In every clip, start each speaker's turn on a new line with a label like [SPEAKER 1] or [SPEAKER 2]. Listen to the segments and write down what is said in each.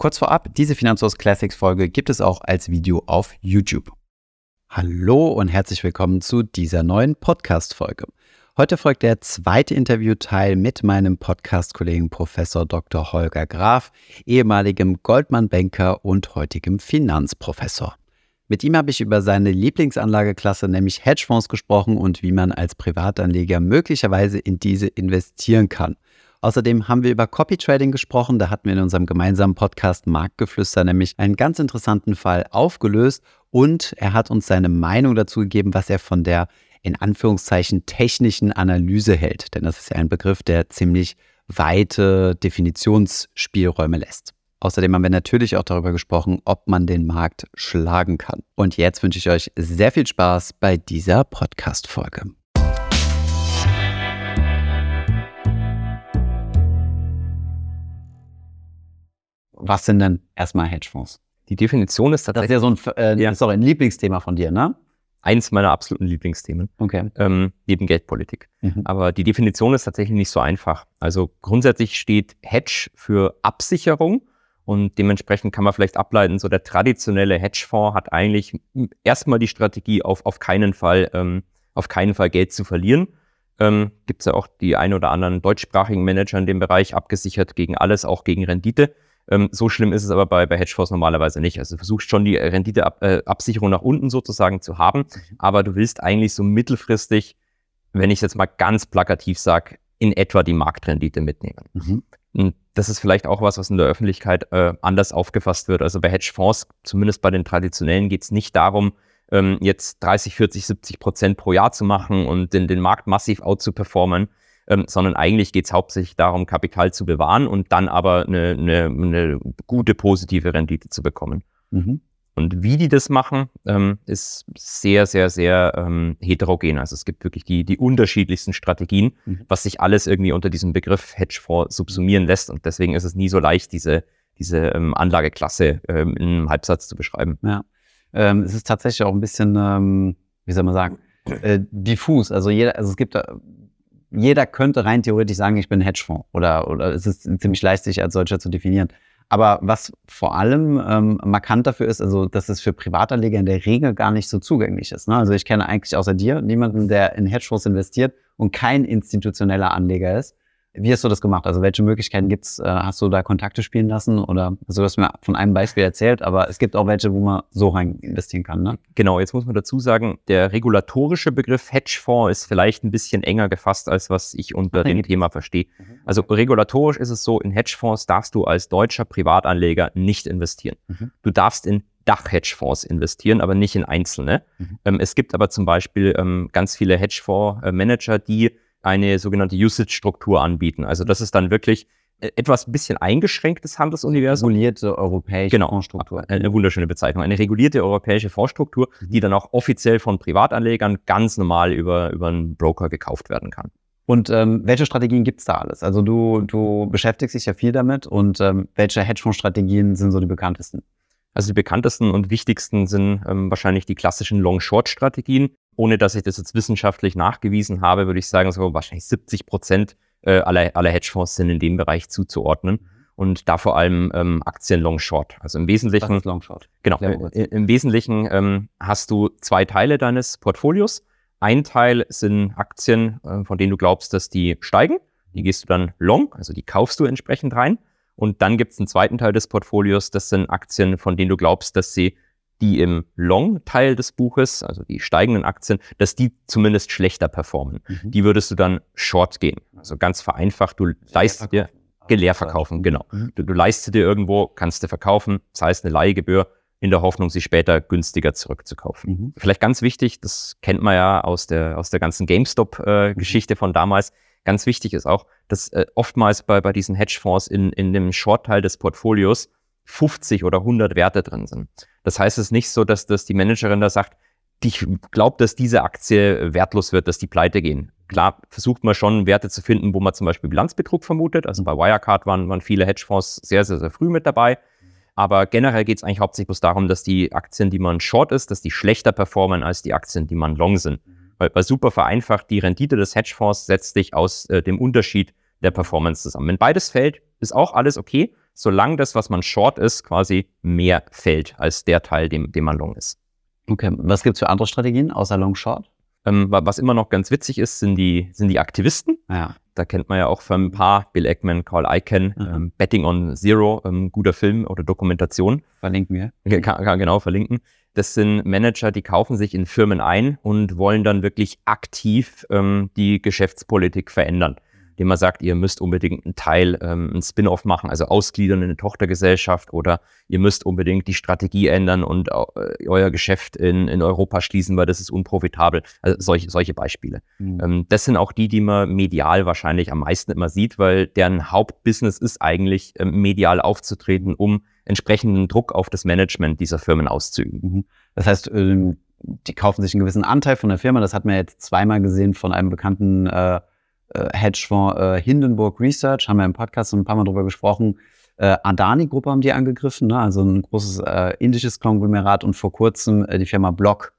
[SPEAKER 1] Kurz vorab, diese Finanzhaus Classics Folge gibt es auch als Video auf YouTube. Hallo und herzlich willkommen zu dieser neuen Podcast-Folge. Heute folgt der zweite Interviewteil mit meinem Podcast-Kollegen Professor Dr. Holger Graf, ehemaligem Goldman-Banker und heutigem Finanzprofessor. Mit ihm habe ich über seine Lieblingsanlageklasse, nämlich Hedgefonds, gesprochen und wie man als Privatanleger möglicherweise in diese investieren kann. Außerdem haben wir über Copy Trading gesprochen. Da hatten wir in unserem gemeinsamen Podcast Marktgeflüster nämlich einen ganz interessanten Fall aufgelöst und er hat uns seine Meinung dazu gegeben, was er von der in Anführungszeichen technischen Analyse hält. Denn das ist ja ein Begriff, der ziemlich weite Definitionsspielräume lässt. Außerdem haben wir natürlich auch darüber gesprochen, ob man den Markt schlagen kann. Und jetzt wünsche ich euch sehr viel Spaß bei dieser Podcast-Folge. Was sind denn erstmal Hedgefonds?
[SPEAKER 2] Die Definition ist
[SPEAKER 1] tatsächlich. Das ist ja so ein, äh, ja. Sorry, ein Lieblingsthema von dir, ne?
[SPEAKER 2] eins meiner absoluten Lieblingsthemen.
[SPEAKER 1] Okay.
[SPEAKER 2] Ähm, neben Geldpolitik. Mhm. Aber die Definition ist tatsächlich nicht so einfach. Also grundsätzlich steht Hedge für Absicherung und dementsprechend kann man vielleicht ableiten, so der traditionelle Hedgefonds hat eigentlich erstmal die Strategie, auf, auf keinen Fall, ähm, auf keinen Fall Geld zu verlieren. Ähm, Gibt es ja auch die ein oder anderen deutschsprachigen Manager in dem Bereich, abgesichert gegen alles, auch gegen Rendite. Ähm, so schlimm ist es aber bei, bei Hedgefonds normalerweise nicht. Also du versuchst schon die Renditeabsicherung äh, nach unten sozusagen zu haben, mhm. aber du willst eigentlich so mittelfristig, wenn ich es jetzt mal ganz plakativ sage, in etwa die Marktrendite mitnehmen. Mhm. Und das ist vielleicht auch was, was in der Öffentlichkeit äh, anders aufgefasst wird. Also bei Hedgefonds, zumindest bei den traditionellen, geht es nicht darum, ähm, jetzt 30, 40, 70 Prozent pro Jahr zu machen und den, den Markt massiv out zu performen, ähm, sondern eigentlich geht es hauptsächlich darum, Kapital zu bewahren und dann aber eine, eine, eine gute positive Rendite zu bekommen. Mhm. Und wie die das machen, ähm, ist sehr, sehr, sehr ähm, heterogen. Also es gibt wirklich die, die unterschiedlichsten Strategien, mhm. was sich alles irgendwie unter diesem Begriff Hedgefonds subsumieren lässt. Und deswegen ist es nie so leicht, diese, diese ähm, Anlageklasse ähm, in einem Halbsatz zu beschreiben.
[SPEAKER 1] Ja. Ähm, es ist tatsächlich auch ein bisschen, ähm, wie soll man sagen, äh, diffus. Also jeder, also es gibt da jeder könnte rein theoretisch sagen, ich bin Hedgefonds oder, oder es ist ziemlich leicht, sich als solcher zu definieren. Aber was vor allem ähm, markant dafür ist, also dass es für Privatanleger in der Regel gar nicht so zugänglich ist. Ne? Also ich kenne eigentlich außer dir niemanden, der in Hedgefonds investiert und kein institutioneller Anleger ist. Wie hast du das gemacht? Also welche Möglichkeiten gibt's? Äh, hast du da Kontakte spielen lassen? Oder also du hast mir von einem Beispiel erzählt, aber es gibt auch welche, wo man so rein investieren kann. Ne?
[SPEAKER 2] Genau, jetzt muss man dazu sagen, der regulatorische Begriff Hedgefonds ist vielleicht ein bisschen enger gefasst, als was ich unter dem Thema verstehe. Mhm. Also regulatorisch ist es so, in Hedgefonds darfst du als deutscher Privatanleger nicht investieren. Mhm. Du darfst in Dach-Hedgefonds investieren, aber nicht in einzelne. Mhm. Ähm, es gibt aber zum Beispiel ähm, ganz viele Hedgefonds-Manager, die eine sogenannte Usage-Struktur anbieten. Also das ist dann wirklich äh, etwas ein bisschen eingeschränktes Handelsuniversum.
[SPEAKER 1] Regulierte europäische
[SPEAKER 2] genau, Fondsstruktur. Eine wunderschöne Bezeichnung. Eine regulierte europäische Fondsstruktur, die mhm. dann auch offiziell von Privatanlegern ganz normal über, über einen Broker gekauft werden kann.
[SPEAKER 1] Und ähm, welche Strategien gibt's da alles? Also du, du beschäftigst dich ja viel damit und ähm, welche Hedgefonds-Strategien sind so die bekanntesten?
[SPEAKER 2] Also die bekanntesten und wichtigsten sind ähm, wahrscheinlich die klassischen Long-Short-Strategien ohne dass ich das jetzt wissenschaftlich nachgewiesen habe, würde ich sagen, so wahrscheinlich 70 Prozent äh, aller, aller Hedgefonds sind in dem Bereich zuzuordnen. Und da vor allem ähm, Aktien Long Short. Also im Wesentlichen. Das
[SPEAKER 1] ist Long Short.
[SPEAKER 2] Genau. Äh, Im Wesentlichen ähm, hast du zwei Teile deines Portfolios. Ein Teil sind Aktien, äh, von denen du glaubst, dass die steigen. Die gehst du dann long, also die kaufst du entsprechend rein. Und dann gibt es einen zweiten Teil des Portfolios, das sind Aktien, von denen du glaubst, dass sie die im Long-Teil des Buches, also die steigenden Aktien, dass die zumindest schlechter performen. Mhm. Die würdest du dann Short gehen. Also ganz vereinfacht, du leistest dir leer verkaufen, genau. Mhm. Du, du leistest dir irgendwo, kannst du verkaufen, zahlst eine Leihgebühr in der Hoffnung, sie später günstiger zurückzukaufen. Mhm. Vielleicht ganz wichtig, das kennt man ja aus der, aus der ganzen GameStop-Geschichte äh, von damals. Ganz wichtig ist auch, dass äh, oftmals bei, bei diesen Hedgefonds in, in dem Short-Teil des Portfolios 50 oder 100 Werte drin sind. Das heißt, es ist nicht so, dass, dass die Managerin da sagt, ich glaube, dass diese Aktie wertlos wird, dass die pleite gehen. Klar versucht man schon Werte zu finden, wo man zum Beispiel Bilanzbetrug vermutet. Also bei Wirecard waren, waren viele Hedgefonds sehr, sehr, sehr früh mit dabei. Aber generell geht es eigentlich hauptsächlich bloß darum, dass die Aktien, die man short ist, dass die schlechter performen als die Aktien, die man long sind. Weil, weil super vereinfacht, die Rendite des Hedgefonds setzt sich aus äh, dem Unterschied der Performance zusammen. Wenn beides fällt, ist auch alles okay solange das, was man short ist, quasi mehr fällt als der Teil, dem, dem man long ist.
[SPEAKER 1] Okay, was gibt es für andere Strategien außer Long Short?
[SPEAKER 2] Ähm, was immer noch ganz witzig ist, sind die, sind die Aktivisten.
[SPEAKER 1] Ja.
[SPEAKER 2] Da kennt man ja auch von ein paar, Bill Eggman, Carl Icahn, mhm. ähm, Betting on Zero, ähm, guter Film oder Dokumentation.
[SPEAKER 1] Verlinken wir.
[SPEAKER 2] Kann, kann genau verlinken. Das sind Manager, die kaufen sich in Firmen ein und wollen dann wirklich aktiv ähm, die Geschäftspolitik verändern dem man sagt, ihr müsst unbedingt einen Teil, ähm, einen Spin-off machen, also ausgliedern in eine Tochtergesellschaft oder ihr müsst unbedingt die Strategie ändern und äh, euer Geschäft in, in Europa schließen, weil das ist unprofitabel. Also solche, solche Beispiele. Mhm. Ähm, das sind auch die, die man medial wahrscheinlich am meisten immer sieht, weil deren Hauptbusiness ist eigentlich, ähm, medial aufzutreten, um entsprechenden Druck auf das Management dieser Firmen auszuüben. Mhm.
[SPEAKER 1] Das heißt, ähm, die kaufen sich einen gewissen Anteil von der Firma. Das hat man jetzt zweimal gesehen von einem bekannten äh, Hedgefonds äh, Hindenburg Research, haben wir im Podcast ein paar Mal drüber gesprochen. Äh, Adani-Gruppe haben die angegriffen, ne? also ein großes äh, indisches Konglomerat und vor kurzem äh, die Firma Block,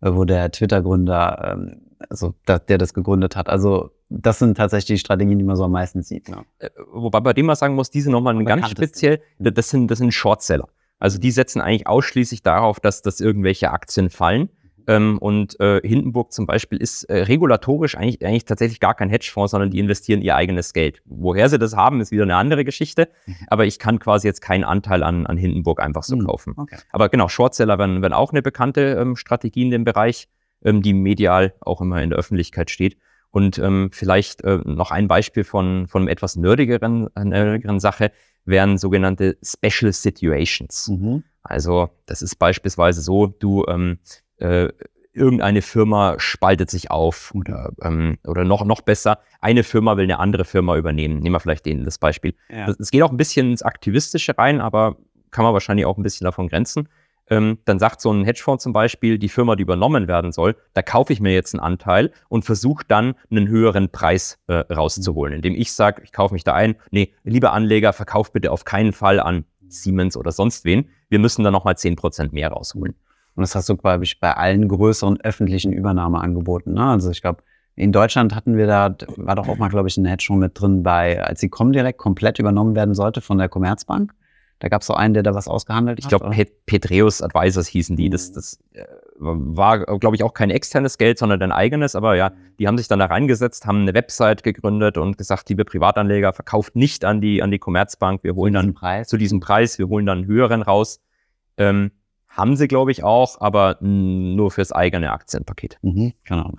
[SPEAKER 1] äh, wo der Twitter-Gründer, ähm, also da, der das gegründet hat. Also das sind tatsächlich die Strategien, die man so am meisten sieht. Ne?
[SPEAKER 2] Äh, wobei bei dem man sagen muss, diese nochmal ganz speziell, das sind, das sind Shortseller. Also die setzen eigentlich ausschließlich darauf, dass, dass irgendwelche Aktien fallen. Ähm, und äh, Hindenburg zum Beispiel ist äh, regulatorisch eigentlich, eigentlich tatsächlich gar kein Hedgefonds, sondern die investieren ihr eigenes Geld. Woher sie das haben, ist wieder eine andere Geschichte. Mhm. Aber ich kann quasi jetzt keinen Anteil an, an Hindenburg einfach so mhm. kaufen. Okay. Aber genau, Shortseller werden, werden auch eine bekannte ähm, Strategie in dem Bereich, ähm, die medial auch immer in der Öffentlichkeit steht. Und ähm, vielleicht äh, noch ein Beispiel von, von einer etwas nerdigeren, nerdigeren Sache wären sogenannte Special Situations. Mhm. Also das ist beispielsweise so, du ähm, äh, irgendeine Firma spaltet sich auf oder, ähm, oder noch, noch besser, eine Firma will eine andere Firma übernehmen. Nehmen wir vielleicht den, das Beispiel. Es ja. geht auch ein bisschen ins Aktivistische rein, aber kann man wahrscheinlich auch ein bisschen davon grenzen. Ähm, dann sagt so ein Hedgefonds zum Beispiel, die Firma, die übernommen werden soll, da kaufe ich mir jetzt einen Anteil und versuche dann einen höheren Preis äh, rauszuholen, mhm. indem ich sage, ich kaufe mich da ein, nee, lieber Anleger, verkauf bitte auf keinen Fall an Siemens oder sonst wen. Wir müssen da nochmal 10% mehr rausholen.
[SPEAKER 1] Und das hast du, glaube ich, bei allen größeren öffentlichen Übernahmeangeboten. Ne? Also ich glaube, in Deutschland hatten wir da, war doch auch mal, glaube ich, ein Hedge schon mit drin bei, als die Comdirect komplett übernommen werden sollte von der Commerzbank. Da gab es so einen, der da was ausgehandelt
[SPEAKER 2] ich hat. Ich glaube, Pet Petreus Advisors hießen die. Das, das äh, war, glaube ich, auch kein externes Geld, sondern ein eigenes. Aber ja, die haben sich dann da reingesetzt, haben eine Website gegründet und gesagt, liebe Privatanleger, verkauft nicht an die, an die Commerzbank. Wir holen dann Preis. zu diesem Preis, wir holen dann einen höheren raus. Ähm, haben sie, glaube ich, auch, aber nur fürs eigene Aktienpaket.
[SPEAKER 1] Mhm, genau.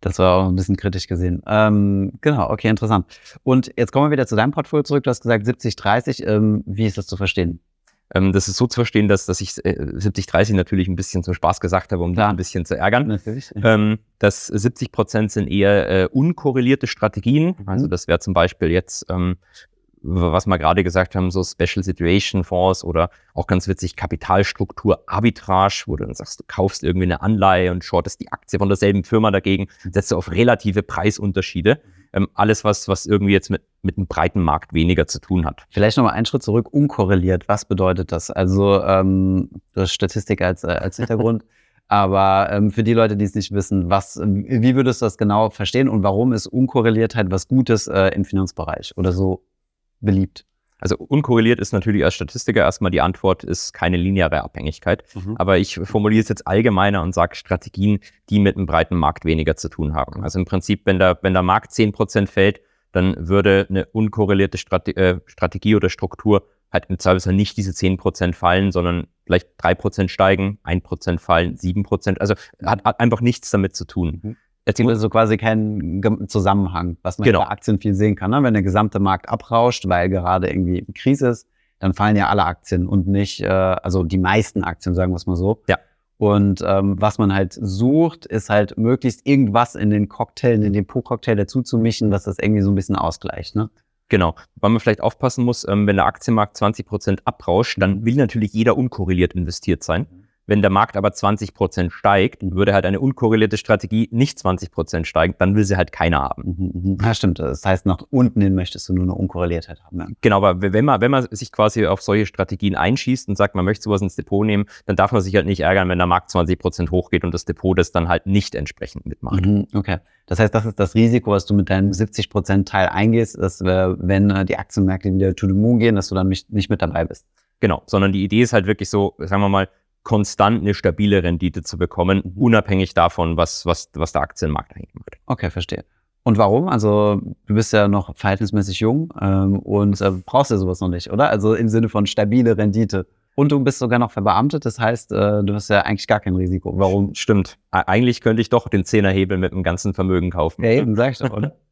[SPEAKER 1] Das war auch ein bisschen kritisch gesehen. Ähm, genau, okay, interessant. Und jetzt kommen wir wieder zu deinem Portfolio zurück. Du hast gesagt 70-30. Ähm, wie ist das zu verstehen?
[SPEAKER 2] Ähm, das ist so zu verstehen, dass, dass ich äh, 70-30 natürlich ein bisschen zum Spaß gesagt habe, um dich ein bisschen zu ärgern. Natürlich. Ähm, dass 70 Prozent sind eher äh, unkorrelierte Strategien. Mhm. Also das wäre zum Beispiel jetzt ähm, was wir gerade gesagt haben, so Special Situation Fonds oder auch ganz witzig Kapitalstruktur Arbitrage, wo du dann sagst, du kaufst irgendwie eine Anleihe und shortest die Aktie von derselben Firma dagegen, setzt du auf relative Preisunterschiede. Ähm, alles, was, was irgendwie jetzt mit, mit einem breiten Markt weniger zu tun hat.
[SPEAKER 1] Vielleicht nochmal einen Schritt zurück, unkorreliert. Was bedeutet das? Also, ähm, du hast Statistik als, äh, als Hintergrund. Aber ähm, für die Leute, die es nicht wissen, was, wie würdest du das genau verstehen und warum ist Unkorreliertheit was Gutes äh, im Finanzbereich oder so beliebt?
[SPEAKER 2] Also unkorreliert ist natürlich als Statistiker erstmal die Antwort, ist keine lineare Abhängigkeit. Mhm. Aber ich formuliere es jetzt allgemeiner und sage Strategien, die mit einem breiten Markt weniger zu tun haben. Also im Prinzip, wenn der, wenn der Markt 10% fällt, dann würde eine unkorrelierte Strate äh, Strategie oder Struktur halt im Zweifelsfall nicht diese 10% fallen, sondern vielleicht 3% steigen, 1% fallen, 7%. Also hat, hat einfach nichts damit zu tun. Mhm.
[SPEAKER 1] Es gibt also quasi keinen Zusammenhang, was man genau. bei Aktien viel sehen kann. Ne? Wenn der gesamte Markt abrauscht, weil gerade irgendwie Krise ist, dann fallen ja alle Aktien und nicht, äh, also die meisten Aktien, sagen wir es mal so.
[SPEAKER 2] Ja.
[SPEAKER 1] Und ähm, was man halt sucht, ist halt möglichst irgendwas in den Cocktail, in den Depot-Cocktail dazu zu mischen, was das irgendwie so ein bisschen ausgleicht. Ne?
[SPEAKER 2] Genau. Weil man vielleicht aufpassen muss, ähm, wenn der Aktienmarkt 20 Prozent abrauscht, dann will natürlich jeder unkorreliert investiert sein. Wenn der Markt aber 20 Prozent steigt, würde halt eine unkorrelierte Strategie nicht 20 Prozent steigen, dann will sie halt keiner haben.
[SPEAKER 1] Mhm, mhm. Ja, stimmt. Das heißt, nach unten hin möchtest du nur eine Unkorreliertheit haben. Ja.
[SPEAKER 2] Genau, aber wenn man, wenn man sich quasi auf solche Strategien einschießt und sagt, man möchte sowas ins Depot nehmen, dann darf man sich halt nicht ärgern, wenn der Markt 20 Prozent hochgeht und das Depot das dann halt nicht entsprechend mitmacht.
[SPEAKER 1] Mhm, okay. Das heißt, das ist das Risiko, was du mit deinem 70 Prozent Teil eingehst, dass äh, wenn äh, die Aktienmärkte wieder to the moon gehen, dass du dann nicht, nicht mit dabei bist.
[SPEAKER 2] Genau, sondern die Idee ist halt wirklich so, sagen wir mal, konstant eine stabile Rendite zu bekommen, mhm. unabhängig davon, was, was, was der Aktienmarkt eigentlich macht.
[SPEAKER 1] Okay, verstehe. Und warum? Also du bist ja noch verhältnismäßig jung ähm, und äh, brauchst ja sowas noch nicht, oder? Also im Sinne von stabile Rendite. Und du bist sogar noch verbeamtet, das heißt, äh, du hast ja eigentlich gar kein Risiko. Warum?
[SPEAKER 2] Stimmt. Eigentlich könnte ich doch den Zehnerhebel mit dem ganzen Vermögen kaufen.
[SPEAKER 1] Ja, eben, sag ich doch, oder?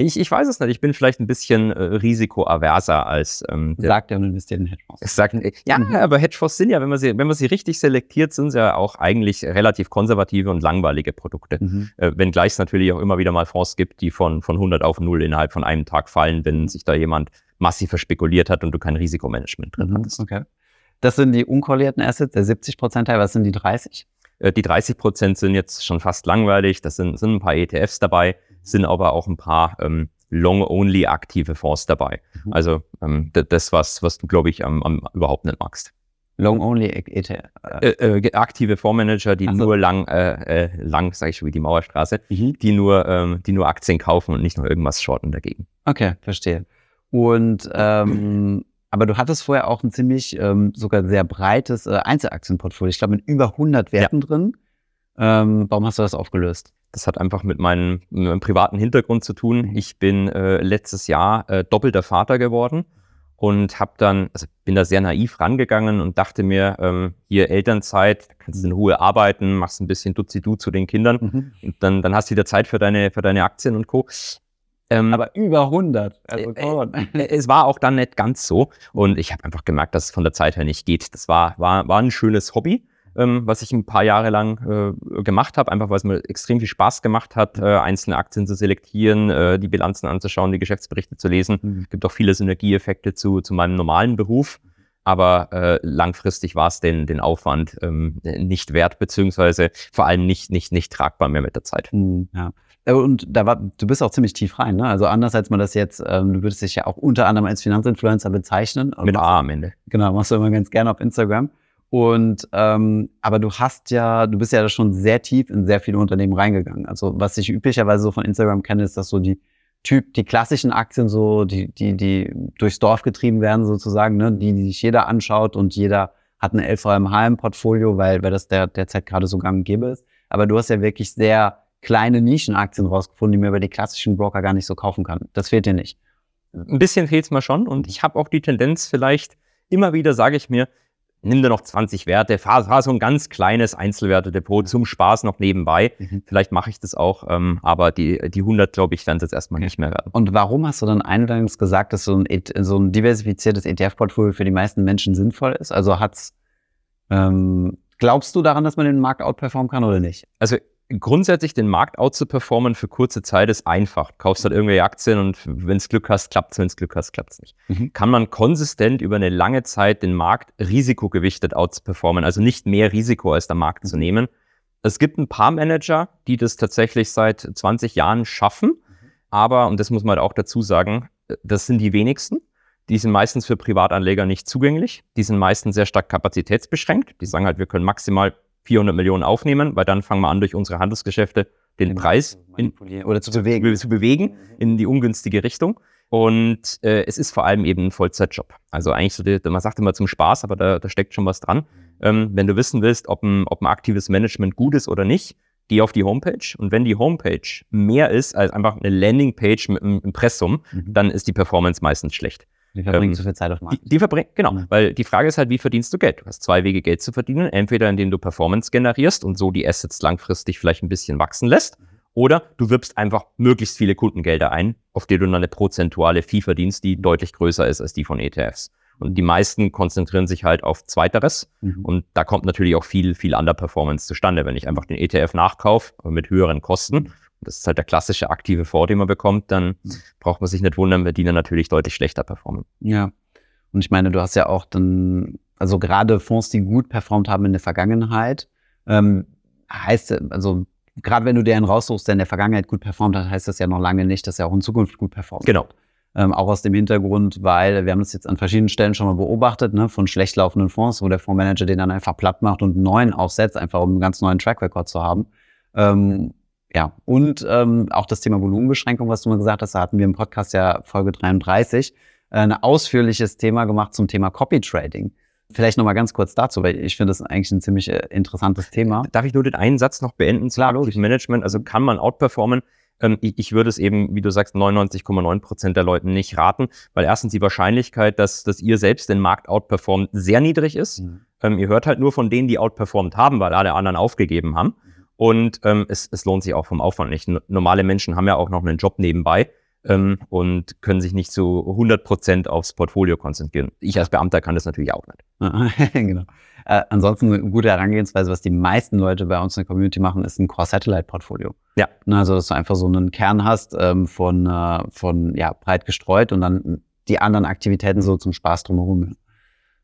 [SPEAKER 2] Ich, ich weiß es nicht. Ich bin vielleicht ein bisschen äh, risikoaverser als.
[SPEAKER 1] Ähm, sagt ja und investiert in Hedgefonds.
[SPEAKER 2] Sagt, ja, mhm. aber Hedgefonds sind ja, wenn man, sie, wenn man sie richtig selektiert, sind sie ja auch eigentlich relativ konservative und langweilige Produkte. Mhm. Äh, Wenngleich es natürlich auch immer wieder mal Fonds gibt, die von, von 100 auf 0 innerhalb von einem Tag fallen, wenn sich da jemand massiv verspekuliert hat und du kein Risikomanagement drin mhm. hattest.
[SPEAKER 1] Okay. Das sind die unkorrelierten Assets, der 70 Prozent Teil. Was sind die 30?
[SPEAKER 2] Äh, die 30 Prozent sind jetzt schon fast langweilig. Das sind, sind ein paar ETFs dabei sind aber auch ein paar ähm, long-only aktive Fonds dabei. Mhm. Also ähm, das, was, was du, glaube ich, am, am überhaupt nicht magst.
[SPEAKER 1] Long-only ETF?
[SPEAKER 2] Äh, äh, aktive Fondsmanager, die so. nur lang, äh, äh, lang, sage ich schon wie die Mauerstraße, mhm. die, nur, ähm, die nur Aktien kaufen und nicht nur irgendwas shorten dagegen.
[SPEAKER 1] Okay, verstehe. Und ähm, aber du hattest vorher auch ein ziemlich ähm, sogar sehr breites äh, Einzelaktienportfolio. Ich glaube mit über 100 Werten ja. drin. Ähm, warum hast du das aufgelöst?
[SPEAKER 2] Das hat einfach mit meinem, mit meinem privaten Hintergrund zu tun. Mhm. Ich bin äh, letztes Jahr äh, doppelter Vater geworden und habe dann, also bin da sehr naiv rangegangen und dachte mir, ähm, hier Elternzeit, kannst du in Ruhe arbeiten, machst ein bisschen Duzi-Du zu den Kindern mhm. und dann, dann hast du wieder Zeit für deine, für deine Aktien und Co.
[SPEAKER 1] Ähm, Aber über 100.
[SPEAKER 2] Also, äh, äh, es war auch dann nicht ganz so. Und ich habe einfach gemerkt, dass es von der Zeit her nicht geht. Das war, war, war ein schönes Hobby ähm, was ich ein paar Jahre lang äh, gemacht habe, einfach weil es mir extrem viel Spaß gemacht hat, äh, einzelne Aktien zu selektieren, äh, die Bilanzen anzuschauen, die Geschäftsberichte zu lesen. Mhm. Es gibt auch viele Synergieeffekte zu, zu meinem normalen Beruf. Aber äh, langfristig war es den, den Aufwand ähm, nicht wert, beziehungsweise vor allem nicht, nicht, nicht tragbar mehr mit der Zeit.
[SPEAKER 1] Mhm, ja. Äh, und da war, du bist auch ziemlich tief rein, ne? Also anders als man das jetzt, ähm, du würdest dich ja auch unter anderem als Finanzinfluencer bezeichnen.
[SPEAKER 2] Mit A am Ende.
[SPEAKER 1] Genau, machst du immer ganz gerne auf Instagram. Und ähm, aber du hast ja, du bist ja schon sehr tief in sehr viele Unternehmen reingegangen. Also was ich üblicherweise so von Instagram kenne, ist, dass so die Typ, die klassischen Aktien so, die, die, die durchs Dorf getrieben werden sozusagen, ne, die, die sich jeder anschaut und jeder hat eine LVMH im Portfolio, weil, weil das der, derzeit gerade so gang und gäbe ist. Aber du hast ja wirklich sehr kleine Nischenaktien rausgefunden, die man über die klassischen Broker gar nicht so kaufen kann. Das fehlt dir nicht.
[SPEAKER 2] Ein bisschen fehlt es mir schon und ich habe auch die Tendenz vielleicht, immer wieder sage ich mir, nimm dir noch 20 Werte, fahr, fahr so ein ganz kleines Einzelwertedepot zum Spaß noch nebenbei. Mhm. Vielleicht mache ich das auch, ähm, aber die, die 100, glaube ich, werden es jetzt erstmal nicht mehr werden.
[SPEAKER 1] Und warum hast du dann eingangs gesagt, dass so ein, so ein diversifiziertes ETF-Portfolio für die meisten Menschen sinnvoll ist? Also hat's, ähm, glaubst du daran, dass man den Markt outperformen kann oder nicht?
[SPEAKER 2] Also grundsätzlich den Markt out zu performen für kurze Zeit ist einfach. Du kaufst halt irgendwelche Aktien und wenn es Glück hast, klappt es, wenn es Glück hast, klappt es nicht. Mhm. Kann man konsistent über eine lange Zeit den Markt risikogewichtet out zu performen, also nicht mehr Risiko als der Markt mhm. zu nehmen. Es gibt ein paar Manager, die das tatsächlich seit 20 Jahren schaffen, mhm. aber, und das muss man halt auch dazu sagen, das sind die wenigsten. Die sind meistens für Privatanleger nicht zugänglich. Die sind meistens sehr stark kapazitätsbeschränkt. Die sagen halt, wir können maximal 400 Millionen aufnehmen, weil dann fangen wir an, durch unsere Handelsgeschäfte den genau, Preis in,
[SPEAKER 1] oder zu bewegen.
[SPEAKER 2] zu bewegen in die ungünstige Richtung. Und äh, es ist vor allem eben ein Vollzeitjob. Also eigentlich so, die, man sagt immer zum Spaß, aber da, da steckt schon was dran. Ähm, wenn du wissen willst, ob ein, ob ein aktives Management gut ist oder nicht, geh auf die Homepage. Und wenn die Homepage mehr ist als einfach eine Landingpage mit einem Impressum, mhm. dann ist die Performance meistens schlecht.
[SPEAKER 1] Die verbringen ähm, zu viel Zeit auf Marketing.
[SPEAKER 2] Die, die verbringen, genau, mhm. weil die Frage ist halt, wie verdienst du Geld? Du hast zwei Wege, Geld zu verdienen. Entweder indem du Performance generierst und so die Assets langfristig vielleicht ein bisschen wachsen lässt, oder du wirbst einfach möglichst viele Kundengelder ein, auf die du dann eine prozentuale Fee verdienst, die deutlich größer ist als die von ETFs. Und die meisten konzentrieren sich halt auf Zweiteres. Mhm. Und da kommt natürlich auch viel, viel Underperformance zustande, wenn ich einfach den ETF nachkaufe mit höheren Kosten das ist halt der klassische aktive Fonds, den man bekommt, dann mhm. braucht man sich nicht wundern, wenn die dann natürlich deutlich schlechter performen.
[SPEAKER 1] Ja. Und ich meine, du hast ja auch dann also gerade Fonds, die gut performt haben in der Vergangenheit, ähm, heißt, also gerade wenn du dir einen raussuchst, der in der Vergangenheit gut performt hat, heißt das ja noch lange nicht, dass er auch in Zukunft gut performt.
[SPEAKER 2] Genau.
[SPEAKER 1] Ähm, auch aus dem Hintergrund, weil wir haben das jetzt an verschiedenen Stellen schon mal beobachtet, ne, von schlecht laufenden Fonds, wo der Fondsmanager den dann einfach platt macht und einen neuen aufsetzt, einfach um einen ganz neuen Track Record zu haben. Ähm, ja, und ähm, auch das Thema Volumenbeschränkung, was du mal gesagt hast, da hatten wir im Podcast ja Folge 33 äh, ein ausführliches Thema gemacht zum Thema Copy Trading. Vielleicht noch mal ganz kurz dazu, weil ich finde das eigentlich ein ziemlich äh, interessantes Thema.
[SPEAKER 2] Darf ich nur den einen Satz noch beenden?
[SPEAKER 1] Klar, logisch.
[SPEAKER 2] Management, also kann man outperformen. Ähm, ich, ich würde es eben, wie du sagst, 99,9 Prozent der Leuten nicht raten, weil erstens die Wahrscheinlichkeit, dass, dass ihr selbst den Markt outperformt, sehr niedrig ist. Mhm. Ähm, ihr hört halt nur von denen, die outperformt haben, weil alle anderen aufgegeben haben. Mhm. Und ähm, es, es lohnt sich auch vom Aufwand nicht. Normale Menschen haben ja auch noch einen Job nebenbei ähm, und können sich nicht zu 100 Prozent aufs Portfolio konzentrieren. Ich als Beamter kann das natürlich auch nicht.
[SPEAKER 1] genau. Äh, ansonsten eine gute Herangehensweise, was die meisten Leute bei uns in der Community machen, ist ein Core-Satellite-Portfolio.
[SPEAKER 2] Ja.
[SPEAKER 1] Also, dass du einfach so einen Kern hast ähm, von, äh, von ja, breit gestreut und dann die anderen Aktivitäten so zum Spaß drumherum.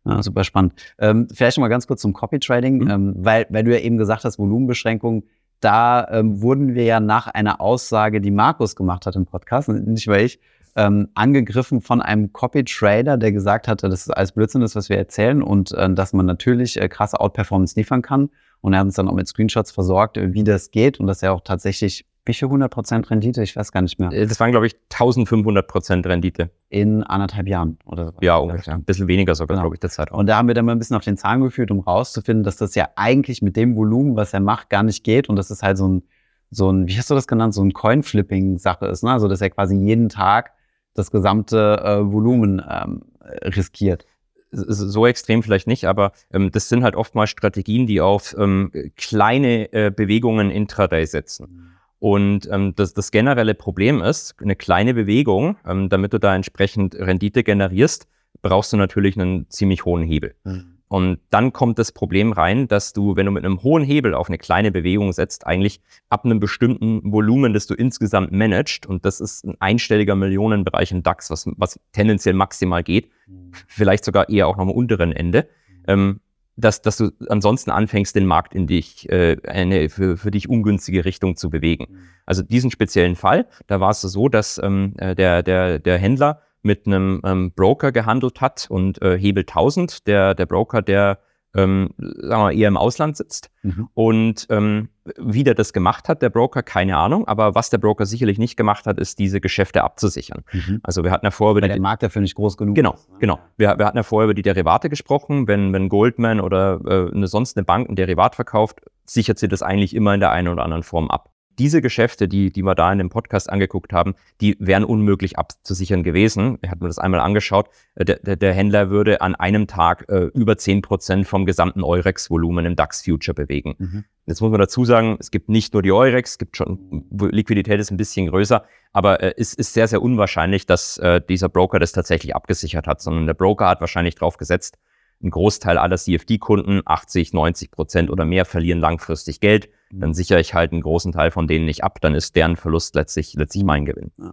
[SPEAKER 1] Ja, super spannend. Ähm, vielleicht noch mal ganz kurz zum Copy Trading, mhm. ähm, weil, weil du ja eben gesagt hast, Volumenbeschränkung. Da ähm, wurden wir ja nach einer Aussage, die Markus gemacht hat im Podcast, nicht weil ich, ähm, angegriffen von einem Copy Trader, der gesagt hatte, das ist alles Blödsinn, das, was wir erzählen und äh, dass man natürlich äh, krasse Outperformance liefern kann. Und er hat uns dann auch mit Screenshots versorgt, wie das geht und dass er auch tatsächlich wie viel 100% Rendite? Ich weiß gar nicht mehr.
[SPEAKER 2] Äh, das waren, glaube ich, 1500% Rendite.
[SPEAKER 1] In anderthalb Jahren oder so.
[SPEAKER 2] Ja, ungefähr. Ein bisschen weniger sogar, genau. glaube ich, der Zeit.
[SPEAKER 1] Und da haben wir dann mal ein bisschen auf den Zahlen geführt, um rauszufinden, dass das ja eigentlich mit dem Volumen, was er macht, gar nicht geht. Und das ist halt so ein, so ein, wie hast du das genannt, so ein Coin-Flipping-Sache ist. Ne? Also, dass er quasi jeden Tag das gesamte äh, Volumen ähm, riskiert
[SPEAKER 2] so extrem vielleicht nicht, aber ähm, das sind halt oftmals Strategien, die auf ähm, kleine äh, Bewegungen intraday setzen. Und ähm, das, das generelle Problem ist, eine kleine Bewegung, ähm, damit du da entsprechend Rendite generierst, brauchst du natürlich einen ziemlich hohen Hebel. Mhm. Und dann kommt das Problem rein, dass du, wenn du mit einem hohen Hebel auf eine kleine Bewegung setzt, eigentlich ab einem bestimmten Volumen, das du insgesamt managst, und das ist ein einstelliger Millionenbereich im DAX, was, was tendenziell maximal geht, mhm. vielleicht sogar eher auch noch am unteren Ende, mhm. ähm, dass, dass du ansonsten anfängst, den Markt in dich, äh, eine für, für dich ungünstige Richtung zu bewegen. Mhm. Also diesen speziellen Fall, da war es so, dass ähm, äh, der, der, der Händler mit einem ähm, Broker gehandelt hat und äh, Hebel 1000, der, der Broker, der ähm, sagen wir, eher im Ausland sitzt. Mhm. Und ähm, wie der das gemacht hat, der Broker, keine Ahnung. Aber was der Broker sicherlich nicht gemacht hat, ist, diese Geschäfte abzusichern. Mhm. Also wir hatten ja vorher über
[SPEAKER 1] Weil der Markt dafür nicht groß genug
[SPEAKER 2] genau, ist. Ne? Genau, wir, wir hatten ja vorher über die Derivate gesprochen. Wenn, wenn Goldman oder äh, eine, sonst eine Bank ein Derivat verkauft, sichert sie das eigentlich immer in der einen oder anderen Form ab diese Geschäfte, die, die wir da in dem Podcast angeguckt haben, die wären unmöglich abzusichern gewesen. Ich habe mir das einmal angeschaut. Äh, der, der, der Händler würde an einem Tag äh, über zehn Prozent vom gesamten Eurex-Volumen im DAX-Future bewegen. Mhm. Jetzt muss man dazu sagen, es gibt nicht nur die Eurex, es gibt schon, Liquidität ist ein bisschen größer, aber äh, es ist sehr, sehr unwahrscheinlich, dass äh, dieser Broker das tatsächlich abgesichert hat, sondern der Broker hat wahrscheinlich drauf gesetzt, ein Großteil aller CFD-Kunden, 80, 90 Prozent oder mehr, verlieren langfristig Geld. Dann sichere ich halt einen großen Teil von denen nicht ab. Dann ist deren Verlust letztlich, letztlich mein Gewinn.
[SPEAKER 1] Ja.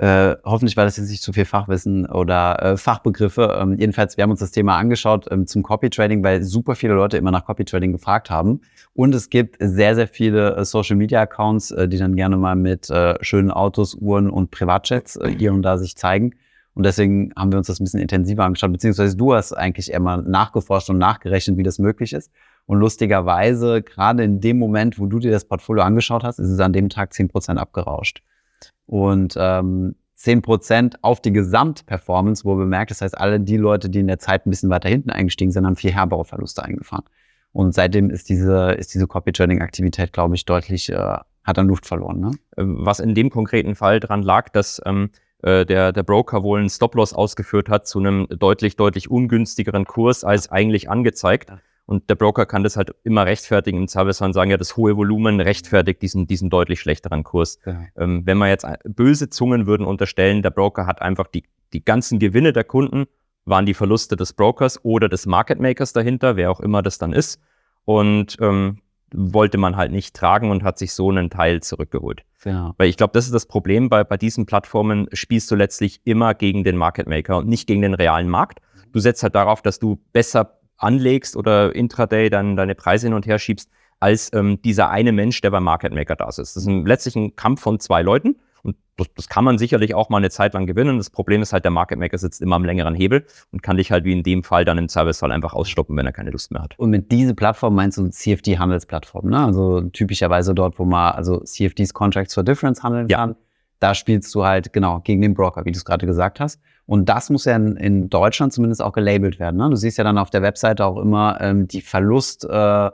[SPEAKER 1] Äh, hoffentlich war das jetzt nicht zu viel Fachwissen oder äh, Fachbegriffe. Ähm, jedenfalls, wir haben uns das Thema angeschaut ähm, zum Copy Trading, weil super viele Leute immer nach Copy Trading gefragt haben. Und es gibt sehr, sehr viele äh, Social Media Accounts, äh, die dann gerne mal mit äh, schönen Autos, Uhren und Privatjets äh, hier und da sich zeigen. Und deswegen haben wir uns das ein bisschen intensiver angeschaut, beziehungsweise du hast eigentlich eher mal nachgeforscht und nachgerechnet, wie das möglich ist. Und lustigerweise, gerade in dem Moment, wo du dir das Portfolio angeschaut hast, ist es an dem Tag zehn Prozent abgerauscht. Und ähm, 10% auf die Gesamtperformance, wo bemerkt, das heißt, alle die Leute, die in der Zeit ein bisschen weiter hinten eingestiegen sind, haben viel herbere Verluste eingefahren. Und seitdem ist diese, ist diese Copy-Trading-Aktivität, glaube ich, deutlich, äh, hat an Luft verloren. Ne?
[SPEAKER 2] Was in dem konkreten Fall dran lag, dass ähm, äh, der, der Broker wohl einen Stop-Loss ausgeführt hat zu einem deutlich, deutlich ungünstigeren Kurs als eigentlich angezeigt. Und der Broker kann das halt immer rechtfertigen. Im Zweifelsfall sagen ja, das hohe Volumen rechtfertigt diesen, diesen deutlich schlechteren Kurs. Ja. Ähm, wenn man jetzt äh, böse Zungen würden unterstellen, der Broker hat einfach die, die ganzen Gewinne der Kunden, waren die Verluste des Brokers oder des Market Makers dahinter, wer auch immer das dann ist. Und ähm, wollte man halt nicht tragen und hat sich so einen Teil zurückgeholt. Ja. Weil ich glaube, das ist das Problem bei, bei diesen Plattformen, spielst du letztlich immer gegen den Market Maker und nicht gegen den realen Markt. Du setzt halt darauf, dass du besser anlegst oder intraday dann deine Preise hin und her schiebst, als ähm, dieser eine Mensch, der beim Market Maker da ist. Das ist ein, letztlich ein Kampf von zwei Leuten. Und das, das, kann man sicherlich auch mal eine Zeit lang gewinnen. Das Problem ist halt, der Market Maker sitzt immer am längeren Hebel und kann dich halt wie in dem Fall dann im Servicefall einfach ausstoppen, wenn er keine Lust mehr hat.
[SPEAKER 1] Und mit dieser Plattform meinst du CFD-Handelsplattform, ne? Also typischerweise dort, wo man also CFDs Contracts for Difference handeln ja. kann. Da spielst du halt genau gegen den Broker, wie du es gerade gesagt hast. Und das muss ja in, in, Deutschland zumindest auch gelabelt werden. Ne? Du siehst ja dann auf der Webseite auch immer ähm, die Verlust. Äh,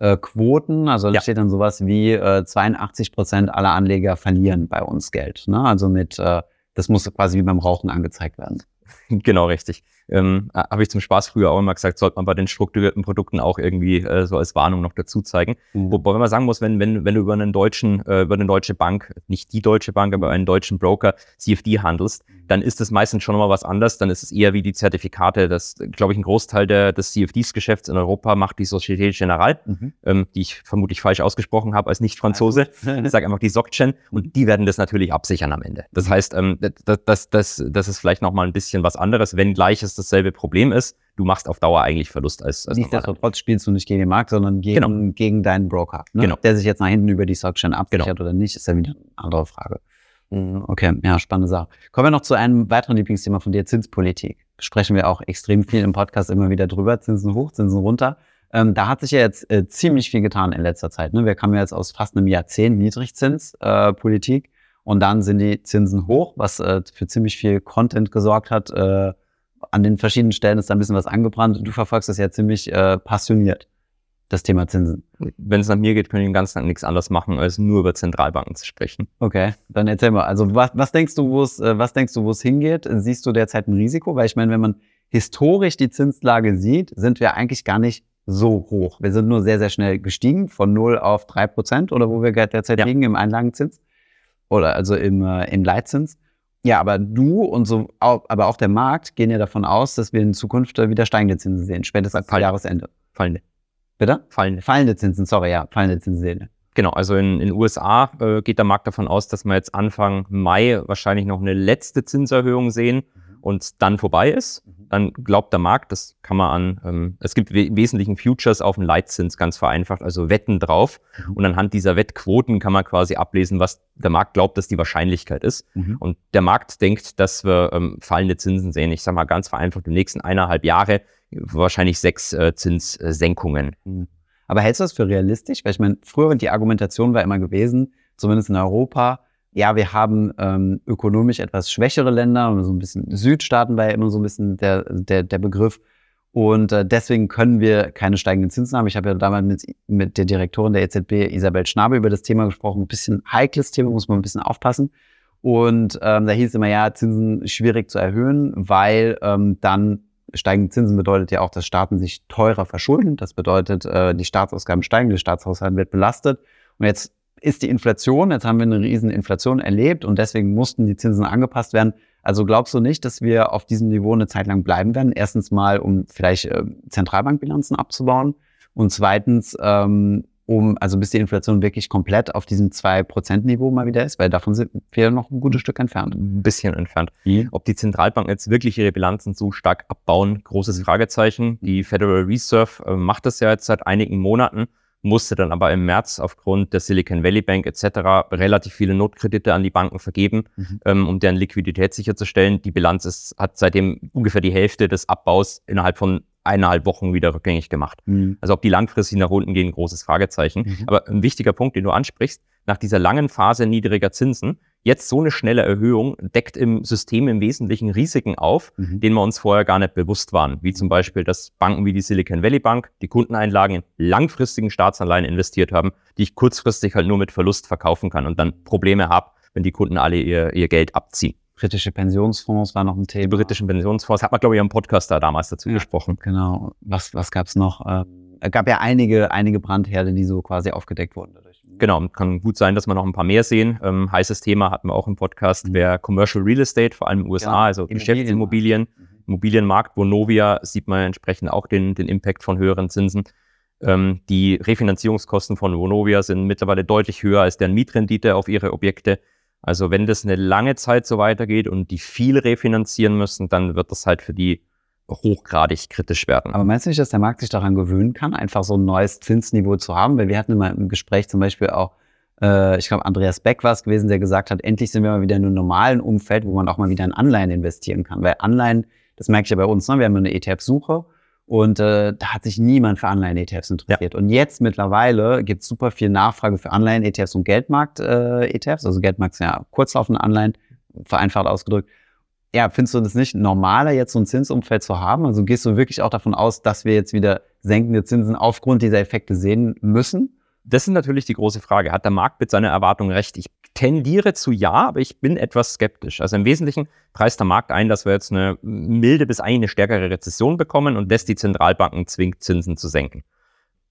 [SPEAKER 1] äh, Quoten, also da ja. steht dann sowas wie äh, 82 Prozent aller Anleger verlieren bei uns Geld. Ne? Also mit, äh, das muss quasi wie beim Rauchen angezeigt werden.
[SPEAKER 2] Genau, richtig ähm, habe ich zum Spaß früher auch immer gesagt, sollte man bei den strukturierten Produkten auch irgendwie äh, so als Warnung noch dazu zeigen. Mhm. Wobei man sagen muss, wenn, wenn, wenn du über einen deutschen, äh, über eine deutsche Bank, nicht die deutsche Bank, aber einen deutschen Broker CFD handelst, mhm. dann ist das meistens schon mal was anderes. Dann ist es eher wie die Zertifikate. Das, glaube ich, ein Großteil der, des CFDs-Geschäfts in Europa macht die Société Générale, mhm. ähm, die ich vermutlich falsch ausgesprochen habe als Nicht-Franzose. ich sage einfach die SocGen und die werden das natürlich absichern am Ende. Das mhm. heißt, ähm, das, das, das, das ist vielleicht nochmal ein bisschen was anderes, wenn gleich es dasselbe Problem ist, du machst auf Dauer eigentlich Verlust als, als
[SPEAKER 1] Nichtsdestotrotz spielst du nicht gegen den Markt, sondern gegen, genau. gegen deinen Broker. Ne? Genau. Der sich jetzt nach hinten über die Stockchain absichert genau. oder nicht, ist ja wieder eine andere Frage. Mhm, okay, ja, spannende Sache. Kommen wir noch zu einem weiteren Lieblingsthema von dir, Zinspolitik. Sprechen wir auch extrem viel im Podcast immer wieder drüber. Zinsen hoch, Zinsen runter. Ähm, da hat sich ja jetzt äh, ziemlich viel getan in letzter Zeit. Ne? Wir kamen ja jetzt aus fast einem Jahrzehnt Niedrigzinspolitik äh, und dann sind die Zinsen hoch, was äh, für ziemlich viel Content gesorgt hat, äh, an den verschiedenen Stellen ist da ein bisschen was angebrannt. Du verfolgst das ja ziemlich äh, passioniert, das Thema Zinsen.
[SPEAKER 2] Wenn es nach mir geht, können ich den ganzen Tag nichts anderes machen, als nur über Zentralbanken zu sprechen.
[SPEAKER 1] Okay, dann erzähl mal. Also was, was denkst du, wo es, äh, was denkst du, wo es hingeht? Siehst du derzeit ein Risiko? Weil ich meine, wenn man historisch die Zinslage sieht, sind wir eigentlich gar nicht so hoch. Wir sind nur sehr, sehr schnell gestiegen von 0 auf 3 Prozent oder wo wir derzeit ja. liegen im Einlagenzins oder also im, äh, im Leitzins. Ja, aber du und so, aber auch der Markt gehen ja davon aus, dass wir in Zukunft wieder steigende Zinsen sehen, spätestens Fall, Jahresende.
[SPEAKER 2] Fallende.
[SPEAKER 1] Bitte? Fallende. Fallende Zinsen, sorry, ja, fallende Zinsen sehen.
[SPEAKER 2] Genau, also in den USA äh, geht der Markt davon aus, dass wir jetzt Anfang Mai wahrscheinlich noch eine letzte Zinserhöhung sehen mhm. Und dann vorbei ist. Mhm dann glaubt der Markt, das kann man an, ähm, es gibt im Wesentlichen Futures auf den Leitzins, ganz vereinfacht, also Wetten drauf. Mhm. Und anhand dieser Wettquoten kann man quasi ablesen, was der Markt glaubt, dass die Wahrscheinlichkeit ist. Mhm. Und der Markt denkt, dass wir ähm, fallende Zinsen sehen. Ich sage mal ganz vereinfacht, die nächsten eineinhalb Jahre wahrscheinlich sechs äh, Zinssenkungen.
[SPEAKER 1] Mhm. Aber hältst du das für realistisch? Weil ich meine, früher die Argumentation war immer gewesen, zumindest in Europa, ja, wir haben ähm, ökonomisch etwas schwächere Länder, so ein bisschen Südstaaten war ja immer so ein bisschen der, der, der Begriff. Und äh, deswegen können wir keine steigenden Zinsen haben. Ich habe ja damals mit, mit der Direktorin der EZB, Isabel Schnabe, über das Thema gesprochen. Ein bisschen heikles Thema, muss man ein bisschen aufpassen. Und ähm, da hieß immer, ja, Zinsen schwierig zu erhöhen, weil ähm, dann steigende Zinsen bedeutet ja auch, dass Staaten sich teurer verschulden. Das bedeutet, äh, die Staatsausgaben steigen, der Staatshaushalt wird belastet. Und jetzt ist die Inflation, jetzt haben wir eine riesen Inflation erlebt und deswegen mussten die Zinsen angepasst werden. Also glaubst du nicht, dass wir auf diesem Niveau eine Zeit lang bleiben werden? Erstens mal, um vielleicht äh, Zentralbankbilanzen abzubauen und zweitens, ähm, um, also bis die Inflation wirklich komplett auf diesem 2%-Niveau mal wieder ist, weil davon sind wir noch ein gutes Stück entfernt.
[SPEAKER 2] Ein bisschen entfernt. Mhm. Ob die Zentralbanken jetzt wirklich ihre Bilanzen so stark abbauen, großes Fragezeichen. Die Federal Reserve äh, macht das ja jetzt seit einigen Monaten musste dann aber im März aufgrund der Silicon Valley Bank etc. relativ viele Notkredite an die Banken vergeben, mhm. ähm, um deren Liquidität sicherzustellen. Die Bilanz ist, hat seitdem ungefähr die Hälfte des Abbaus innerhalb von eineinhalb Wochen wieder rückgängig gemacht. Mhm. Also ob die langfristig nach unten gehen, großes Fragezeichen. Mhm. Aber ein wichtiger Punkt, den du ansprichst, nach dieser langen Phase niedriger Zinsen, jetzt so eine schnelle Erhöhung deckt im System im Wesentlichen Risiken auf, mhm. denen wir uns vorher gar nicht bewusst waren. Wie zum Beispiel, dass Banken wie die Silicon Valley Bank die Kundeneinlagen in langfristigen Staatsanleihen investiert haben, die ich kurzfristig halt nur mit Verlust verkaufen kann und dann Probleme habe, wenn die Kunden alle ihr, ihr Geld abziehen.
[SPEAKER 1] Britische Pensionsfonds war noch ein Thema. Die
[SPEAKER 2] britischen Pensionsfonds, hat man, glaube ich, im Podcast da damals dazu ja, gesprochen.
[SPEAKER 1] Genau. Was, was gab es noch? Ähm, es gab ja einige, einige Brandherde, die so quasi aufgedeckt wurden dadurch.
[SPEAKER 2] Genau, kann gut sein, dass wir noch ein paar mehr sehen. Ähm, heißes Thema hatten wir auch im Podcast, mhm. wäre Commercial Real Estate, vor allem in den USA, ja, also Geschäftsimmobilien, mhm. Immobilienmarkt. Vonovia sieht man entsprechend auch den, den Impact von höheren Zinsen. Ähm, die Refinanzierungskosten von Vonovia sind mittlerweile deutlich höher als deren Mietrendite auf ihre Objekte. Also wenn das eine lange Zeit so weitergeht und die viel refinanzieren müssen, dann wird das halt für die hochgradig kritisch werden.
[SPEAKER 1] Aber meinst du nicht, dass der Markt sich daran gewöhnen kann, einfach so ein neues Zinsniveau zu haben? Weil wir hatten immer im Gespräch zum Beispiel auch, äh, ich glaube, Andreas Beck war es gewesen, der gesagt hat, endlich sind wir mal wieder in einem normalen Umfeld, wo man auch mal wieder in Anleihen investieren kann. Weil Anleihen, das merke ich ja bei uns, ne? wir haben eine ETF-Suche und äh, da hat sich niemand für Anleihen-ETFs interessiert. Ja. Und jetzt mittlerweile gibt es super viel Nachfrage für Anleihen-ETFs und Geldmarkt-ETFs. also Geldmarkt sind ja kurzlaufende Anleihen, vereinfacht ausgedrückt. Ja, findest du das nicht normaler, jetzt so ein Zinsumfeld zu haben? Also gehst du wirklich auch davon aus, dass wir jetzt wieder senkende Zinsen aufgrund dieser Effekte sehen müssen?
[SPEAKER 2] Das ist natürlich die große Frage. Hat der Markt mit seiner Erwartung recht? Ich tendiere zu ja, aber ich bin etwas skeptisch. Also im Wesentlichen preist der Markt ein, dass wir jetzt eine milde bis eigentlich eine stärkere Rezession bekommen und das die Zentralbanken zwingt, Zinsen zu senken.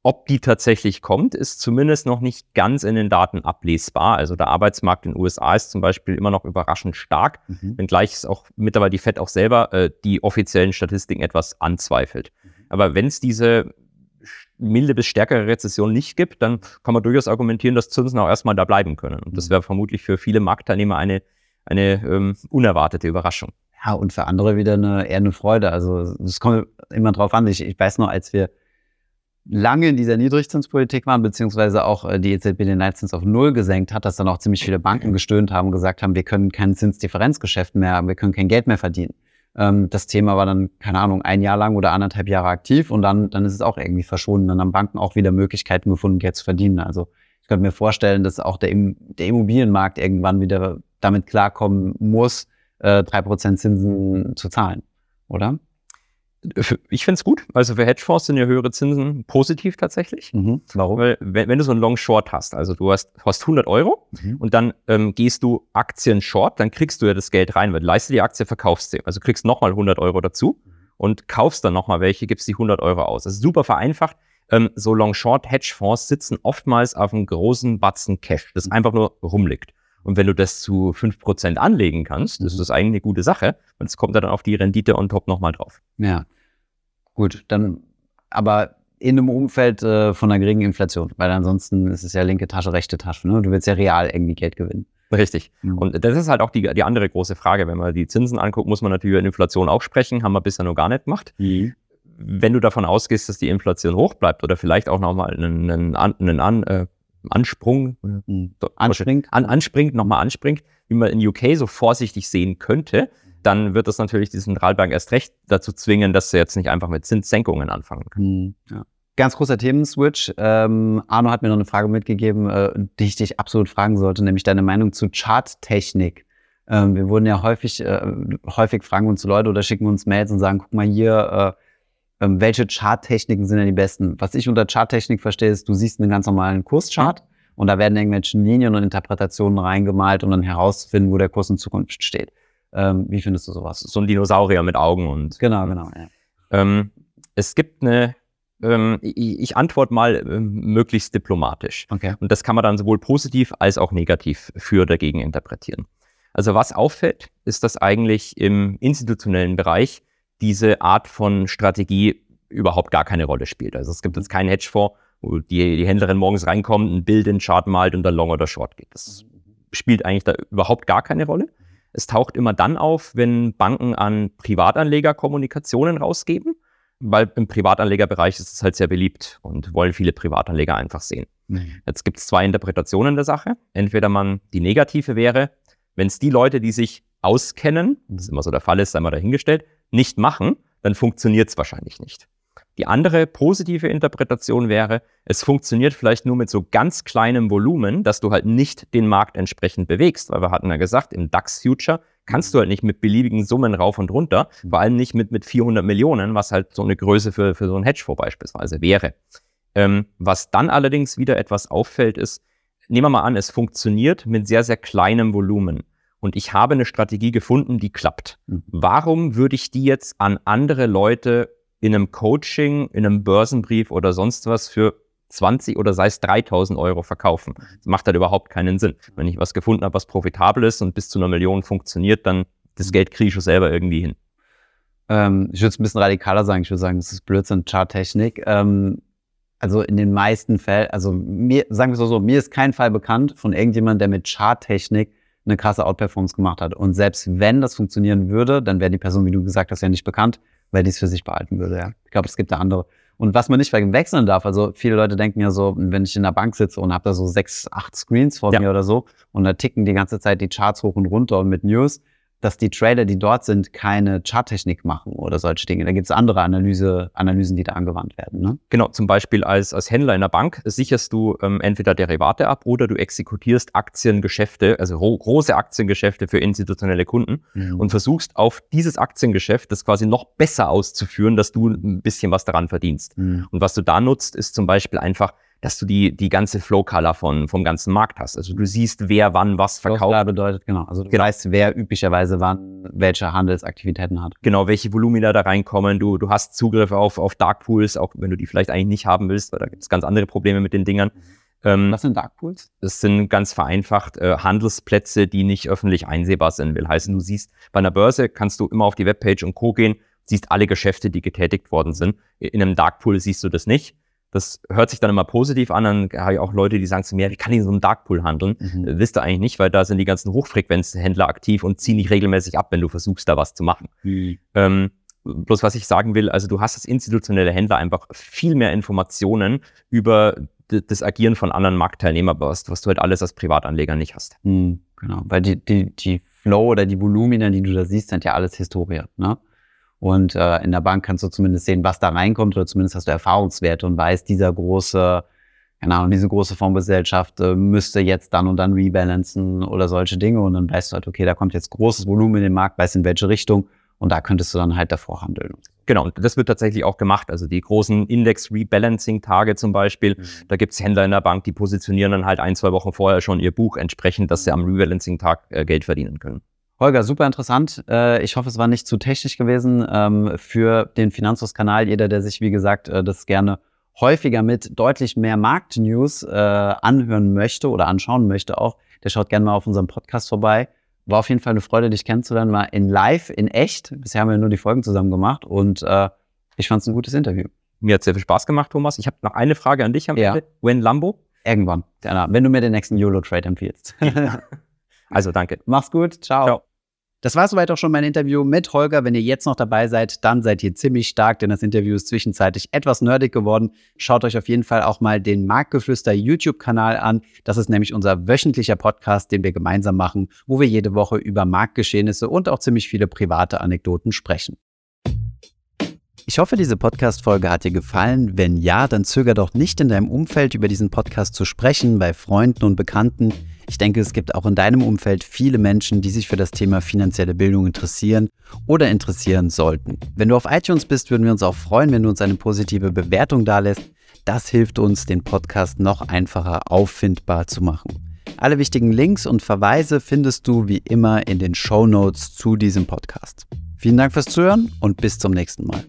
[SPEAKER 2] Ob die tatsächlich kommt, ist zumindest noch nicht ganz in den Daten ablesbar. Also der Arbeitsmarkt in den USA ist zum Beispiel immer noch überraschend stark, mhm. wenngleich es auch mittlerweile die FED auch selber äh, die offiziellen Statistiken etwas anzweifelt. Mhm. Aber wenn es diese milde bis stärkere Rezession nicht gibt, dann kann man durchaus argumentieren, dass Zinsen auch erstmal da bleiben können. Und das mhm. wäre vermutlich für viele Marktteilnehmer eine, eine ähm, unerwartete Überraschung.
[SPEAKER 1] Ja, und für andere wieder eine, eher eine Freude. Also es kommt immer drauf an. Ich, ich weiß noch, als wir lange in dieser Niedrigzinspolitik waren, beziehungsweise auch äh, die EZB den Leitzins auf Null gesenkt hat, dass dann auch ziemlich viele Banken gestöhnt haben und gesagt haben, wir können kein Zinsdifferenzgeschäft mehr, wir können kein Geld mehr verdienen. Ähm, das Thema war dann, keine Ahnung, ein Jahr lang oder anderthalb Jahre aktiv und dann, dann ist es auch irgendwie verschwunden. Dann haben Banken auch wieder Möglichkeiten gefunden, Geld zu verdienen. Also ich könnte mir vorstellen, dass auch der, der Immobilienmarkt irgendwann wieder damit klarkommen muss, äh, drei Prozent Zinsen zu zahlen, oder?
[SPEAKER 2] Ich finde es gut. Also für Hedgefonds sind ja höhere Zinsen positiv tatsächlich. Mhm. Warum? Weil wenn, wenn, du so einen Long Short hast, also du hast, hast 100 Euro mhm. und dann ähm, gehst du Aktien Short, dann kriegst du ja das Geld rein, weil du leistest die Aktie, verkaufst sie. Also kriegst nochmal 100 Euro dazu und kaufst dann nochmal welche, gibst die 100 Euro aus. Das ist super vereinfacht. Ähm, so Long Short Hedgefonds sitzen oftmals auf einem großen Batzen Cash, das mhm. einfach nur rumliegt. Und wenn du das zu 5% anlegen kannst, ist mhm. das eigentlich eine gute Sache. Und es kommt dann auf die Rendite on top nochmal drauf.
[SPEAKER 1] Ja. Gut, dann aber in einem Umfeld äh, von einer geringen Inflation, weil ansonsten ist es ja linke Tasche, rechte Tasche. Ne? Du willst ja real irgendwie Geld gewinnen.
[SPEAKER 2] Richtig. Mhm. Und das ist halt auch die, die andere große Frage. Wenn man die Zinsen anguckt, muss man natürlich über Inflation auch sprechen. Haben wir bisher noch gar nicht gemacht. Mhm. Wenn du davon ausgehst, dass die Inflation hoch bleibt oder vielleicht auch nochmal einen, einen, einen an, äh, Ansprung,
[SPEAKER 1] mhm. anspringt,
[SPEAKER 2] an, anspringt, nochmal anspringt, wie man in UK so vorsichtig sehen könnte, dann wird das natürlich die Zentralbank erst recht dazu zwingen, dass sie jetzt nicht einfach mit Zinssenkungen anfangen kann.
[SPEAKER 1] Hm, ja. Ganz großer Themenswitch. Ähm, Arno hat mir noch eine Frage mitgegeben, äh, die ich dich absolut fragen sollte, nämlich deine Meinung zu Charttechnik. Ähm, wir wurden ja häufig, äh, häufig fragen uns Leute oder schicken uns Mails und sagen, guck mal hier, äh, äh, welche Charttechniken sind denn die besten? Was ich unter Charttechnik verstehe, ist, du siehst einen ganz normalen Kurschart mhm. und da werden irgendwelche Linien und Interpretationen reingemalt, um dann herauszufinden, wo der Kurs in Zukunft steht. Ähm, wie findest du sowas?
[SPEAKER 2] So ein Dinosaurier mit Augen und.
[SPEAKER 1] Genau, genau. Ja.
[SPEAKER 2] Ähm, es gibt eine, ähm, ich, ich, antworte mal ähm, möglichst diplomatisch.
[SPEAKER 1] Okay.
[SPEAKER 2] Und das kann man dann sowohl positiv als auch negativ für dagegen interpretieren. Also was auffällt, ist, dass eigentlich im institutionellen Bereich diese Art von Strategie überhaupt gar keine Rolle spielt. Also es gibt jetzt keinen Hedgefonds, wo die, die Händlerin morgens reinkommt, ein Bild in den Chart malt und dann Long oder Short geht. Das spielt eigentlich da überhaupt gar keine Rolle. Es taucht immer dann auf, wenn Banken an Privatanleger Kommunikationen rausgeben, weil im Privatanlegerbereich ist es halt sehr beliebt und wollen viele Privatanleger einfach sehen. Mhm. Jetzt gibt es zwei Interpretationen der Sache. Entweder man, die negative wäre, wenn es die Leute, die sich auskennen, das immer so der Fall ist, einmal dahingestellt, nicht machen, dann funktioniert es wahrscheinlich nicht. Die andere positive Interpretation wäre, es funktioniert vielleicht nur mit so ganz kleinem Volumen, dass du halt nicht den Markt entsprechend bewegst. Weil wir hatten ja gesagt, im DAX-Future kannst du halt nicht mit beliebigen Summen rauf und runter, vor allem nicht mit, mit 400 Millionen, was halt so eine Größe für, für so ein Hedgefonds beispielsweise wäre. Ähm, was dann allerdings wieder etwas auffällt, ist, nehmen wir mal an, es funktioniert mit sehr, sehr kleinem Volumen. Und ich habe eine Strategie gefunden, die klappt. Mhm. Warum würde ich die jetzt an andere Leute in einem Coaching, in einem Börsenbrief oder sonst was für 20 oder sei es 3000 Euro verkaufen. Das macht halt überhaupt keinen Sinn. Wenn ich was gefunden habe, was profitabel ist und bis zu einer Million funktioniert, dann das Geld kriege ich schon selber irgendwie hin.
[SPEAKER 1] Ähm, ich würde es ein bisschen radikaler sagen. Ich würde sagen, das ist Blödsinn, Charttechnik. Ähm, also in den meisten Fällen, also mir, sagen wir es so, mir ist kein Fall bekannt von irgendjemandem, der mit Charttechnik eine krasse Outperformance gemacht hat. Und selbst wenn das funktionieren würde, dann wäre die Person, wie du gesagt hast, ja nicht bekannt weil die es für sich behalten würde, ja. Ich glaube, es gibt da andere. Und was man nicht wechseln darf, also viele Leute denken ja so, wenn ich in der Bank sitze und habe da so sechs, acht Screens vor ja. mir oder so und da ticken die ganze Zeit die Charts hoch und runter und mit News, dass die Trader, die dort sind, keine Charttechnik machen oder solche Dinge. Da gibt es andere Analyse, Analysen, die da angewandt werden. Ne?
[SPEAKER 2] Genau, zum Beispiel als, als Händler in der Bank sicherst du ähm, entweder Derivate ab oder du exekutierst Aktiengeschäfte, also große Aktiengeschäfte für institutionelle Kunden mhm. und versuchst auf dieses Aktiengeschäft das quasi noch besser auszuführen, dass du ein bisschen was daran verdienst. Mhm. Und was du da nutzt, ist zum Beispiel einfach dass du die, die ganze Flow-Color von, vom ganzen Markt hast. Also du siehst, wer wann was verkauft.
[SPEAKER 1] Flow bedeutet, genau. Also du genau. weißt, wer üblicherweise wann welche Handelsaktivitäten hat.
[SPEAKER 2] Genau, welche Volumina da reinkommen. Du, du hast Zugriff auf, auf Dark Pools, auch wenn du die vielleicht eigentlich nicht haben willst, weil da gibt es ganz andere Probleme mit den Dingern. Mhm.
[SPEAKER 1] Ähm, was sind Dark Pools?
[SPEAKER 2] Das sind ganz vereinfacht äh, Handelsplätze, die nicht öffentlich einsehbar sind. Will heißen, du siehst, bei einer Börse kannst du immer auf die Webpage und Co. gehen, siehst alle Geschäfte, die getätigt worden sind. In einem Dark Pool siehst du das nicht. Das hört sich dann immer positiv an. Dann habe ich auch Leute, die sagen zu mir, wie kann ich in so einem Darkpool handeln? Mhm. Äh, wisst ihr eigentlich nicht, weil da sind die ganzen Hochfrequenzhändler aktiv und ziehen nicht regelmäßig ab, wenn du versuchst, da was zu machen. Mhm. Ähm, bloß was ich sagen will, also du hast als institutionelle Händler einfach viel mehr Informationen über das Agieren von anderen Marktteilnehmern, was, was du halt alles als Privatanleger nicht hast.
[SPEAKER 1] Mhm, genau, weil die, die, die Flow oder die Volumina, die du da siehst, sind ja alles Historie. Ne? Und äh, in der Bank kannst du zumindest sehen, was da reinkommt, oder zumindest hast du Erfahrungswerte und weißt, dieser große, genau, diese große Fondsgesellschaft äh, müsste jetzt dann und dann rebalancen oder solche Dinge. Und dann weißt du halt, okay, da kommt jetzt großes Volumen in den Markt, weißt in welche Richtung und da könntest du dann halt davor handeln.
[SPEAKER 2] Genau, und das wird tatsächlich auch gemacht. Also die großen Index-Rebalancing-Tage zum Beispiel, mhm. da gibt's Händler in der Bank, die positionieren dann halt ein, zwei Wochen vorher schon ihr Buch entsprechend, dass sie am Rebalancing-Tag äh, Geld verdienen können.
[SPEAKER 1] Holger, super interessant. Äh, ich hoffe, es war nicht zu technisch gewesen ähm, für den Finanzlos-Kanal. Jeder, der sich, wie gesagt, äh, das gerne häufiger mit deutlich mehr Marktnews äh, anhören möchte oder anschauen möchte auch, der schaut gerne mal auf unserem Podcast vorbei. War auf jeden Fall eine Freude, dich kennenzulernen, mal in live, in echt. Bisher haben wir nur die Folgen zusammen gemacht und ich fand es ein gutes Interview.
[SPEAKER 2] Mir hat sehr viel Spaß gemacht, Thomas. Ich habe noch eine Frage an dich am ja. Ende. When Lambo?
[SPEAKER 1] Irgendwann, wenn du mir den nächsten YOLO-Trade empfiehlst.
[SPEAKER 2] also danke.
[SPEAKER 1] Mach's gut. Ciao. Ciao. Das war soweit auch schon mein Interview mit Holger. Wenn ihr jetzt noch dabei seid, dann seid ihr ziemlich stark, denn das Interview ist zwischenzeitlich etwas nerdig geworden. Schaut euch auf jeden Fall auch mal den Marktgeflüster YouTube-Kanal an. Das ist nämlich unser wöchentlicher Podcast, den wir gemeinsam machen, wo wir jede Woche über Marktgeschehnisse und auch ziemlich viele private Anekdoten sprechen. Ich hoffe, diese Podcast-Folge hat dir gefallen. Wenn ja, dann zöger doch nicht in deinem Umfeld über diesen Podcast zu sprechen, bei Freunden und Bekannten. Ich denke, es gibt auch in deinem Umfeld viele Menschen, die sich für das Thema finanzielle Bildung interessieren oder interessieren sollten. Wenn du auf iTunes bist, würden wir uns auch freuen, wenn du uns eine positive Bewertung dalässt. Das hilft uns, den Podcast noch einfacher auffindbar zu machen. Alle wichtigen Links und Verweise findest du wie immer in den Show Notes zu diesem Podcast. Vielen Dank fürs Zuhören und bis zum nächsten Mal.